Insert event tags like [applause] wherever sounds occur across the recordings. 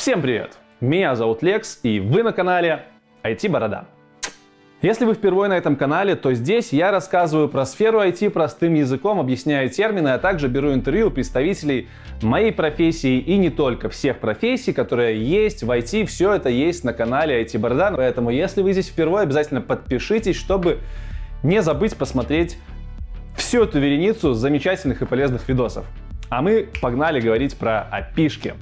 Всем привет! Меня зовут Лекс, и вы на канале IT Борода. Если вы впервые на этом канале, то здесь я рассказываю про сферу IT простым языком, объясняю термины, а также беру интервью у представителей моей профессии и не только всех профессий, которые есть в IT, все это есть на канале IT Борода. Поэтому, если вы здесь впервые, обязательно подпишитесь, чтобы не забыть посмотреть всю эту вереницу замечательных и полезных видосов. А мы погнали говорить про опишки.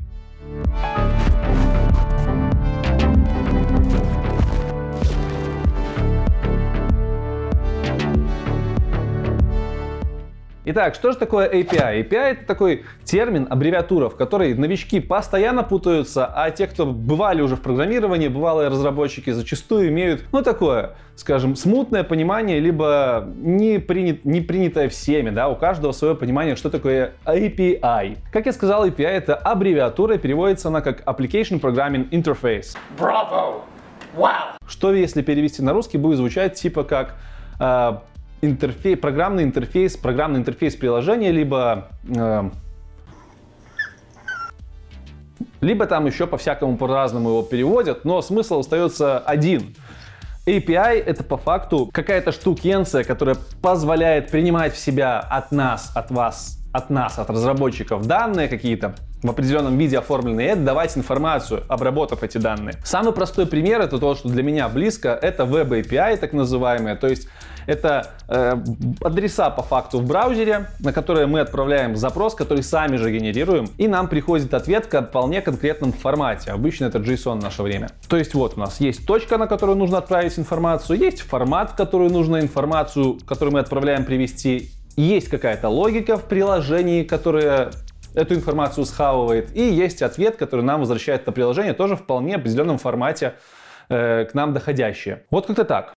Итак, что же такое API? API это такой термин, аббревиатура, в которой новички постоянно путаются, а те, кто бывали уже в программировании, бывалые разработчики, зачастую имеют, ну, такое, скажем, смутное понимание, либо не, принят, не принятое всеми, да, у каждого свое понимание, что такое API. Как я сказал, API это аббревиатура, переводится она как Application Programming Interface. Браво! Вау! Что, если перевести на русский, будет звучать типа как э, интерфейс, программный интерфейс, программный интерфейс приложения, либо э, либо там еще по-всякому по-разному его переводят, но смысл остается один. API — это по факту какая-то штукенция, которая позволяет принимать в себя от нас, от вас, от нас, от разработчиков данные какие-то, в определенном виде оформленные, и отдавать информацию, обработав эти данные. Самый простой пример, это то, что для меня близко, это Web API, так называемые, то есть это э, адреса по факту в браузере, на которые мы отправляем запрос, который сами же генерируем, и нам приходит ответ в вполне конкретном формате. Обычно это JSON в наше время. То есть вот у нас есть точка, на которую нужно отправить информацию, есть формат, в который нужно информацию, которую мы отправляем, привести, есть какая-то логика в приложении, которая эту информацию схавывает, и есть ответ, который нам возвращает это приложение, тоже вполне определенном формате э, к нам доходящее. Вот как-то так.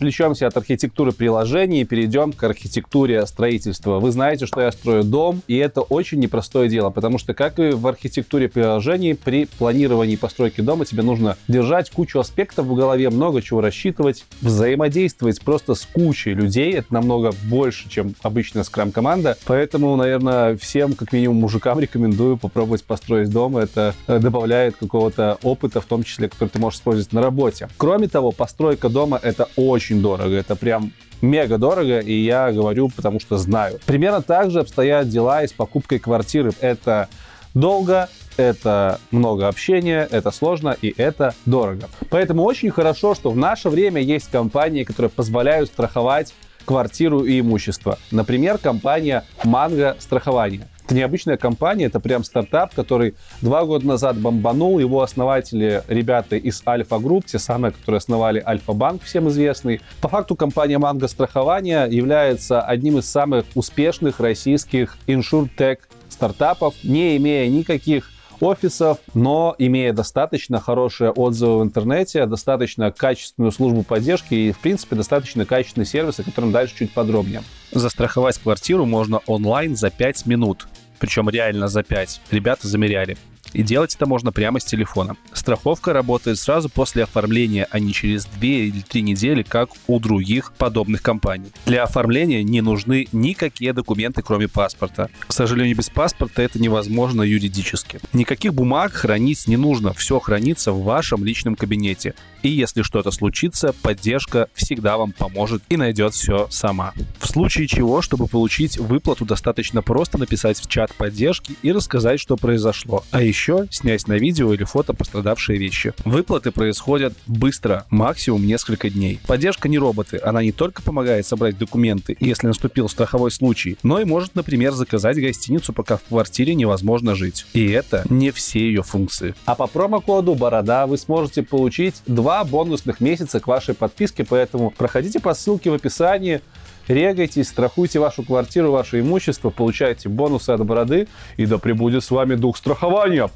Отвлечемся от архитектуры приложений и перейдем к архитектуре строительства. Вы знаете, что я строю дом, и это очень непростое дело, потому что, как и в архитектуре приложений, при планировании постройки дома тебе нужно держать кучу аспектов в голове, много чего рассчитывать, взаимодействовать просто с кучей людей. Это намного больше, чем обычная скрам-команда. Поэтому, наверное, всем, как минимум мужикам, рекомендую попробовать построить дом. Это э, добавляет какого-то опыта, в том числе, который ты можешь использовать на работе. Кроме того, постройка дома — это очень очень дорого. Это прям мега дорого, и я говорю, потому что знаю. Примерно так же обстоят дела и с покупкой квартиры. Это долго, это много общения, это сложно и это дорого. Поэтому очень хорошо, что в наше время есть компании, которые позволяют страховать квартиру и имущество. Например, компания Манго страхование. Это необычная компания, это прям стартап, который два года назад бомбанул. Его основатели, ребята из Альфа Групп, те самые, которые основали Альфа Банк, всем известный. По факту компания Манго Страхование является одним из самых успешных российских insurtech стартапов, не имея никаких офисов, но имея достаточно хорошие отзывы в интернете, достаточно качественную службу поддержки и, в принципе, достаточно качественный сервис, о котором дальше чуть подробнее. Застраховать квартиру можно онлайн за 5 минут причем реально за 5. Ребята замеряли. И делать это можно прямо с телефона. Страховка работает сразу после оформления, а не через 2 или 3 недели, как у других подобных компаний. Для оформления не нужны никакие документы, кроме паспорта. К сожалению, без паспорта это невозможно юридически. Никаких бумаг хранить не нужно, все хранится в вашем личном кабинете. И если что-то случится, поддержка всегда вам поможет и найдет все сама. В случае чего, чтобы получить выплату, достаточно просто написать в чат поддержки и рассказать, что произошло. А еще снять на видео или фото пострадавшие вещи. Выплаты происходят быстро, максимум несколько дней. Поддержка не роботы, она не только помогает собрать документы, если наступил страховой случай, но и может, например, заказать гостиницу, пока в квартире невозможно жить. И это не все ее функции. А по промокоду Борода вы сможете получить 2 два бонусных месяца к вашей подписке, поэтому проходите по ссылке в описании, регайтесь, страхуйте вашу квартиру, ваше имущество, получайте бонусы от бороды, и да пребудет с вами дух страхования.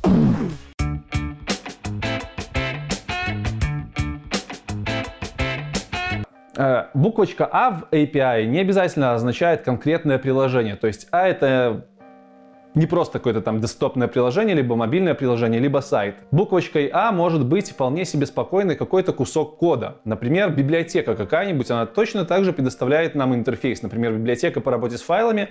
Э, буквочка А в API не обязательно означает конкретное приложение. То есть А это не просто какое-то там десктопное приложение, либо мобильное приложение, либо сайт. Буквочкой А может быть вполне себе спокойный какой-то кусок кода. Например, библиотека какая-нибудь, она точно так же предоставляет нам интерфейс. Например, библиотека по работе с файлами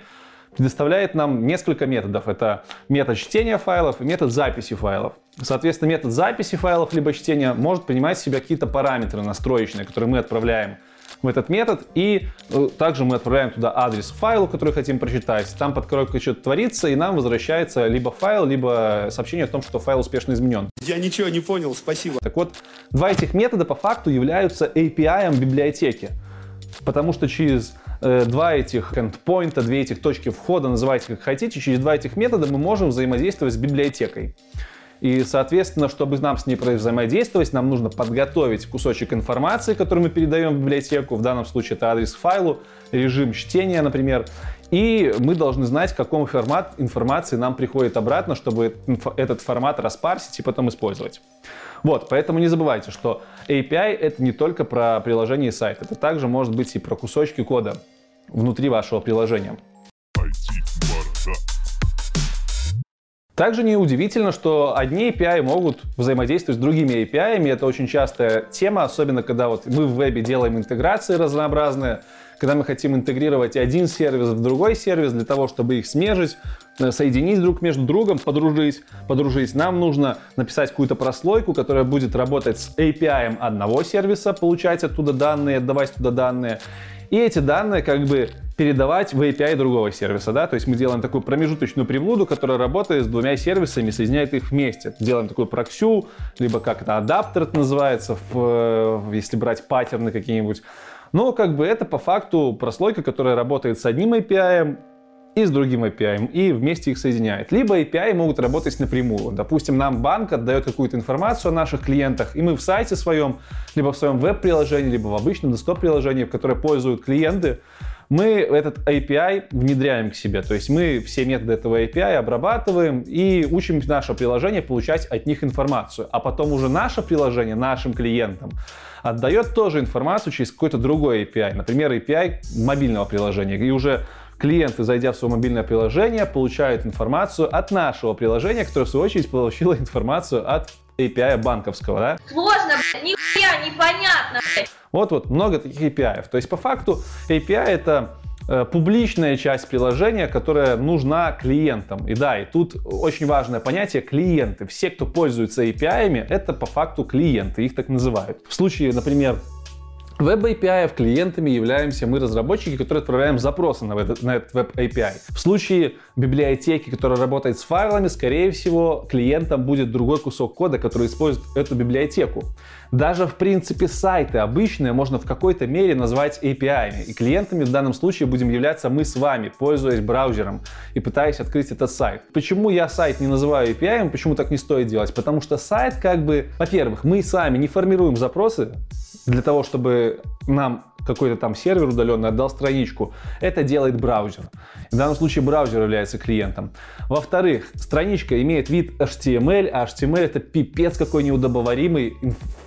предоставляет нам несколько методов. Это метод чтения файлов и метод записи файлов. Соответственно, метод записи файлов либо чтения может принимать в себя какие-то параметры настроечные, которые мы отправляем в этот метод. И э, также мы отправляем туда адрес файла, который хотим прочитать. Там под коробкой что-то творится, и нам возвращается либо файл, либо сообщение о том, что файл успешно изменен. Я ничего не понял, спасибо. Так вот, два этих метода по факту являются API библиотеки. Потому что через э, два этих endpoint, две этих точки входа, называйте как хотите, через два этих метода мы можем взаимодействовать с библиотекой. И, соответственно, чтобы нам с ней взаимодействовать, нам нужно подготовить кусочек информации, который мы передаем в библиотеку. В данном случае это адрес файлу, режим чтения, например. И мы должны знать, какому формат информации нам приходит обратно, чтобы этот формат распарсить и потом использовать. Вот, поэтому не забывайте, что API — это не только про приложение и сайт, это также может быть и про кусочки кода внутри вашего приложения. Также неудивительно, что одни API могут взаимодействовать с другими API. Это очень частая тема, особенно когда вот мы в вебе делаем интеграции разнообразные, когда мы хотим интегрировать один сервис в другой сервис для того, чтобы их смежить, э, соединить друг между другом, подружить, подружить. Нам нужно написать какую-то прослойку, которая будет работать с API одного сервиса, получать оттуда данные, отдавать туда данные. И эти данные как бы передавать в API другого сервиса, да, то есть мы делаем такую промежуточную приводу, которая работает с двумя сервисами, соединяет их вместе. Делаем такую проксю, либо как это адаптер это называется, в, если брать паттерны какие-нибудь. Но как бы это по факту прослойка, которая работает с одним API, и с другим API, и вместе их соединяет. Либо API могут работать напрямую. Допустим, нам банк отдает какую-то информацию о наших клиентах, и мы в сайте своем, либо в своем веб-приложении, либо в обычном десктоп-приложении, в которое пользуют клиенты, мы этот API внедряем к себе. То есть мы все методы этого API обрабатываем и учим наше приложение получать от них информацию. А потом уже наше приложение нашим клиентам отдает тоже информацию через какой-то другой API. Например, API мобильного приложения. И уже клиенты, зайдя в свое мобильное приложение, получают информацию от нашего приложения, которое в свою очередь получило информацию от API банковского, да? Сложно, блядь, нихуя непонятно, блядь. Вот-вот, много таких API. То есть, по факту, API — это э, публичная часть приложения, которая нужна клиентам. И да, и тут очень важное понятие клиенты. Все, кто пользуется API, это по факту клиенты, их так называют. В случае, например, Web API клиентами являемся мы, разработчики, которые отправляем запросы на этот, на этот Web API. В случае библиотеки, которая работает с файлами, скорее всего, клиентам будет другой кусок кода, который использует эту библиотеку. Даже, в принципе, сайты обычные можно в какой-то мере назвать API. И клиентами в данном случае будем являться мы с вами, пользуясь браузером и пытаясь открыть этот сайт. Почему я сайт не называю API, почему так не стоит делать? Потому что сайт как бы, во-первых, мы сами не формируем запросы, для того, чтобы нам какой-то там сервер удаленный отдал страничку, это делает браузер. В данном случае браузер является клиентом. Во-вторых, страничка имеет вид HTML, а HTML это пипец какой неудобоваримый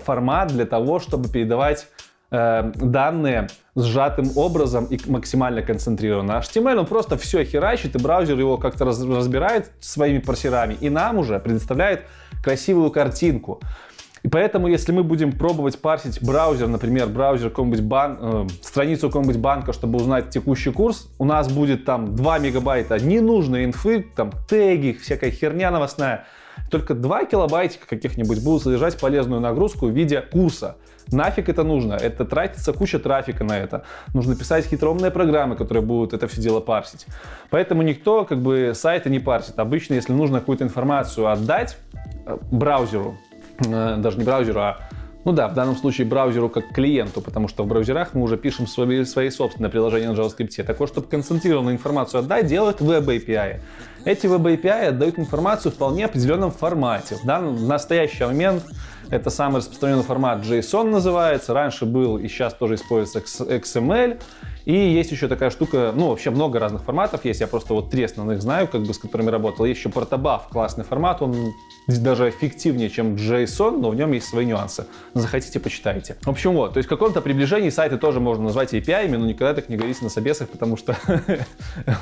формат для того, чтобы передавать э, данные сжатым образом и максимально концентрированно. HTML он просто все херачит, и браузер его как-то разбирает своими парсерами, и нам уже предоставляет красивую картинку. И поэтому, если мы будем пробовать парсить браузер, например, браузер какого-нибудь бан, э, страницу какого-нибудь банка, чтобы узнать текущий курс, у нас будет там 2 мегабайта ненужной инфы, там теги, всякая херня новостная. Только 2 килобайтика каких-нибудь будут содержать полезную нагрузку в виде курса. Нафиг это нужно? Это тратится куча трафика на это. Нужно писать хитроумные программы, которые будут это все дело парсить. Поэтому никто как бы сайты не парсит. Обычно, если нужно какую-то информацию отдать э, браузеру, даже не браузеру, а ну да, в данном случае браузеру как клиенту, потому что в браузерах мы уже пишем свои, свои собственные приложения на JavaScript. Так вот, чтобы концентрированную информацию отдать, делают Web API. Эти Web API отдают информацию в вполне определенном формате. В, данный, в настоящий момент это самый распространенный формат JSON называется. Раньше был и сейчас тоже используется XML. И есть еще такая штука, ну, вообще много разных форматов есть. Я просто вот три основных знаю, как бы, с которыми работал. Есть еще Protobuf, классный формат. Он даже эффективнее, чем JSON, но в нем есть свои нюансы. Захотите, почитайте. В общем, вот. То есть в каком-то приближении сайты тоже можно назвать API, но никогда так не говорите на собесах, потому что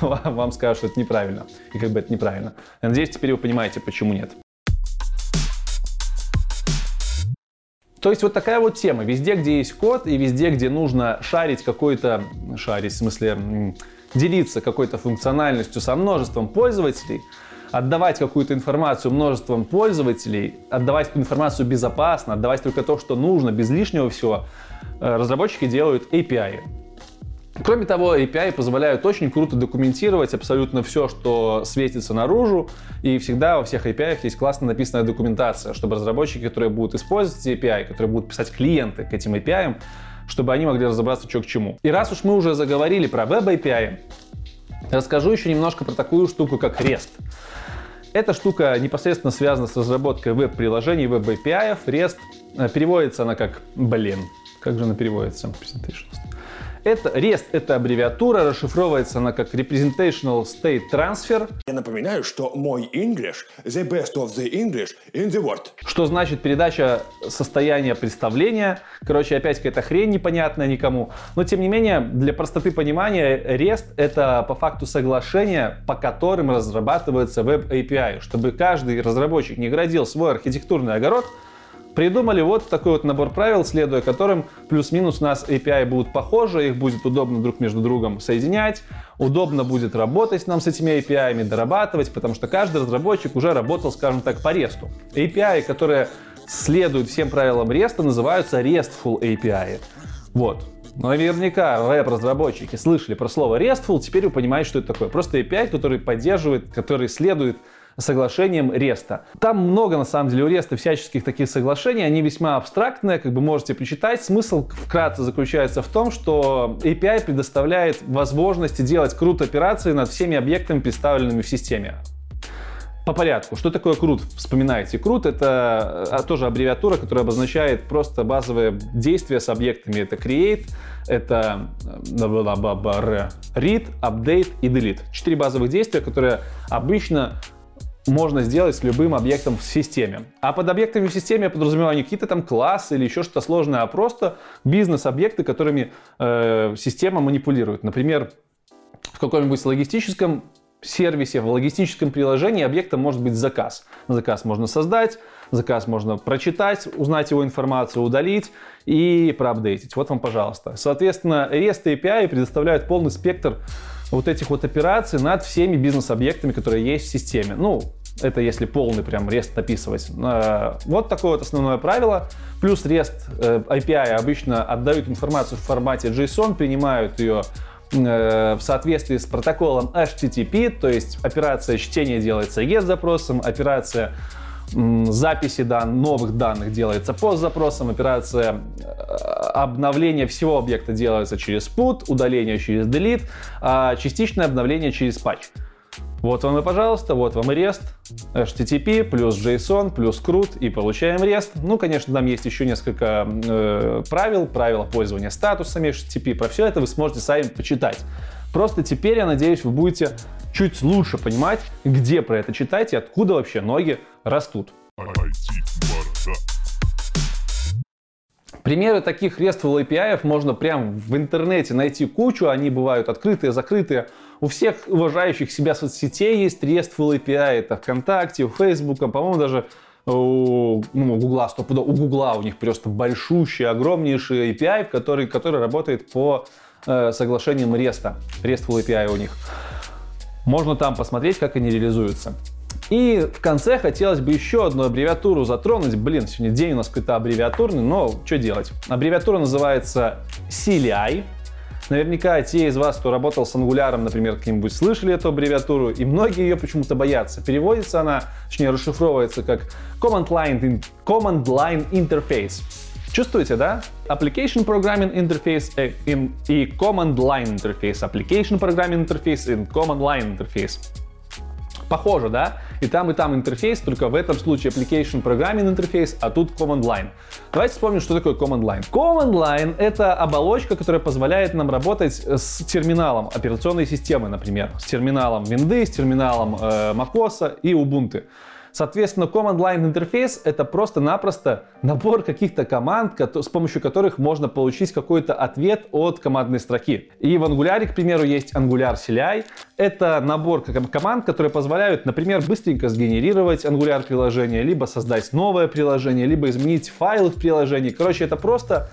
[laughs] вам скажут, что это неправильно. И как бы это неправильно. Надеюсь, теперь вы понимаете, почему нет. То есть вот такая вот тема. Везде, где есть код, и везде, где нужно шарить какой-то... Шарить, в смысле делиться какой-то функциональностью со множеством пользователей, отдавать какую-то информацию множеством пользователей, отдавать эту информацию безопасно, отдавать только то, что нужно, без лишнего всего, э, разработчики делают API. Кроме того, API позволяют очень круто документировать абсолютно все, что светится наружу, и всегда во всех API есть классно написанная документация, чтобы разработчики, которые будут использовать API, которые будут писать клиенты к этим API, чтобы они могли разобраться, что к чему. И раз уж мы уже заговорили про Web API, расскажу еще немножко про такую штуку, как REST. Эта штука непосредственно связана с разработкой веб-приложений, веб-API. REST э, переводится она как, блин, как же она переводится? Presentations. Это, REST — это аббревиатура, расшифровывается она как Representational State Transfer. Я напоминаю, что мой English the best of the English in the world. Что значит передача состояния представления. Короче, опять какая-то хрень непонятная никому. Но, тем не менее, для простоты понимания, REST — это по факту соглашение, по которым разрабатывается Web API. Чтобы каждый разработчик не градил свой архитектурный огород — Придумали вот такой вот набор правил, следуя которым плюс-минус у нас API будут похожи, их будет удобно друг между другом соединять, удобно будет работать нам с этими API, дорабатывать, потому что каждый разработчик уже работал, скажем так, по REST. API, которые следуют всем правилам REST, называются RESTful API. Вот. Наверняка веб-разработчики слышали про слово RESTful, теперь вы понимаете, что это такое. Просто API, который поддерживает, который следует соглашением Реста. Там много, на самом деле, у Реста всяческих таких соглашений, они весьма абстрактные, как бы можете почитать. Смысл вкратце заключается в том, что API предоставляет возможности делать крут операции над всеми объектами, представленными в системе. По порядку. Что такое CRUD? Вспоминайте. CRUD — это а, тоже аббревиатура, которая обозначает просто базовые действия с объектами. Это create, это read, update и delete. Четыре базовых действия, которые обычно можно сделать с любым объектом в системе. А под объектами в системе я подразумеваю не какие-то там классы или еще что-то сложное, а просто бизнес-объекты, которыми э, система манипулирует. Например, в каком-нибудь логистическом сервисе, в логистическом приложении объектом может быть заказ. Заказ можно создать, заказ можно прочитать, узнать его информацию, удалить и проапдейтить. Вот вам, пожалуйста. Соответственно, REST API предоставляют полный спектр вот этих вот операций над всеми бизнес-объектами, которые есть в системе. Ну, это если полный прям REST описывать. Э, вот такое вот основное правило. Плюс REST э, API обычно отдают информацию в формате JSON, принимают ее э, в соответствии с протоколом HTTP, то есть операция чтения делается GET-запросом, операция записи дан, новых данных делается по запросам, операция обновления всего объекта делается через put, удаление через delete, а частичное обновление через patch. Вот вам и пожалуйста, вот вам и REST, HTTP, плюс JSON, плюс CRUD, и получаем REST. Ну, конечно, там есть еще несколько э, правил, правила пользования статусами HTTP. Про все это вы сможете сами почитать. Просто теперь, я надеюсь, вы будете чуть лучше понимать, где про это читать и откуда вообще ноги растут. Примеры таких RESTful API можно прям в интернете найти кучу, они бывают открытые, закрытые. У всех уважающих себя соцсетей есть RESTful API, это ВКонтакте, у Фейсбука, по-моему, даже у, ну, у Гугла, у Гугла у них просто большущий, огромнейший API, который, который работает по э, соглашениям REST, RESTful API у них. Можно там посмотреть, как они реализуются. И в конце хотелось бы еще одну аббревиатуру затронуть. Блин, сегодня день у нас какой-то аббревиатурный, но что делать? Аббревиатура называется CLI. Наверняка те из вас, кто работал с Angular, например, как-нибудь слышали эту аббревиатуру, и многие ее почему-то боятся. Переводится она, точнее расшифровывается как Command Line, Command Line Interface. Чувствуете, да? Application Programming Interface э, и Command Line Interface. Application Programming Interface и Command Line Interface. Похоже, да? И там, и там интерфейс, только в этом случае Application Programming Interface, а тут Command Line. Давайте вспомним, что такое Command Line. Command Line — это оболочка, которая позволяет нам работать с терминалом операционной системы, например. С терминалом Windows, с терминалом э, macOS и Ubuntu. Соответственно, Command Line интерфейс — это просто-напросто набор каких-то команд, с помощью которых можно получить какой-то ответ от командной строки. И в Angular, к примеру, есть Angular CLI. Это набор команд, которые позволяют, например, быстренько сгенерировать Angular приложение, либо создать новое приложение, либо изменить файлы в приложении. Короче, это просто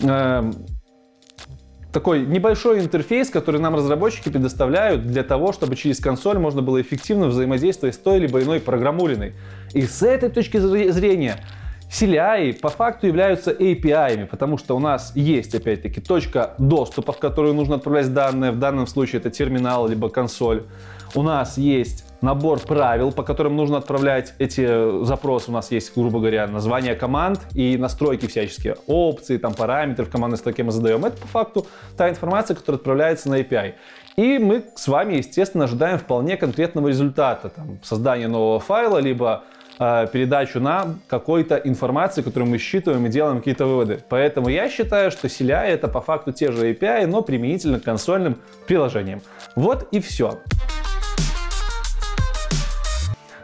э, такой небольшой интерфейс, который нам разработчики предоставляют для того, чтобы через консоль можно было эффективно взаимодействовать с той либо иной программулиной. И с этой точки зрения CLI по факту являются API, потому что у нас есть, опять-таки, точка доступа, в которую нужно отправлять данные. В данном случае это терминал либо консоль. У нас есть набор правил, по которым нужно отправлять эти запросы. У нас есть, грубо говоря, название команд и настройки всяческие, опции, там, параметры в командной строке мы задаем. Это по факту та информация, которая отправляется на API. И мы с вами, естественно, ожидаем вполне конкретного результата. Там, создание нового файла, либо Э, передачу нам какой-то информации, которую мы считываем и делаем какие-то выводы. Поэтому я считаю, что CLI это по факту те же API, но применительно к консольным приложениям. Вот и все.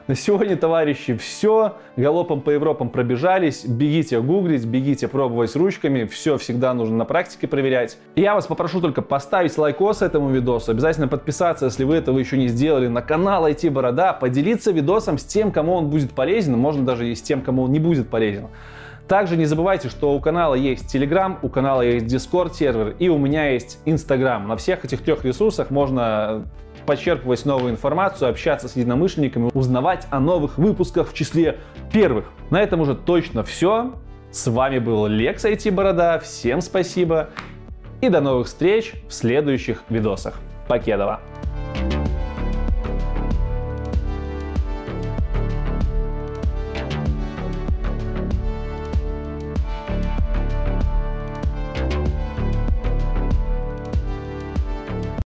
На сегодня, товарищи, все. Галопом по Европам пробежались. Бегите гуглить, бегите пробовать ручками. Все всегда нужно на практике проверять. И я вас попрошу только поставить лайкос этому видосу. Обязательно подписаться, если вы этого еще не сделали, на канал IT Борода. Поделиться видосом с тем, кому он будет полезен. Можно даже и с тем, кому он не будет полезен. Также не забывайте, что у канала есть Telegram, у канала есть Discord сервер и у меня есть Instagram. На всех этих трех ресурсах можно почерпывать новую информацию, общаться с единомышленниками, узнавать о новых выпусках в числе первых. На этом уже точно все. С вами был Лекс IT Борода. Всем спасибо и до новых встреч в следующих видосах. Покедова!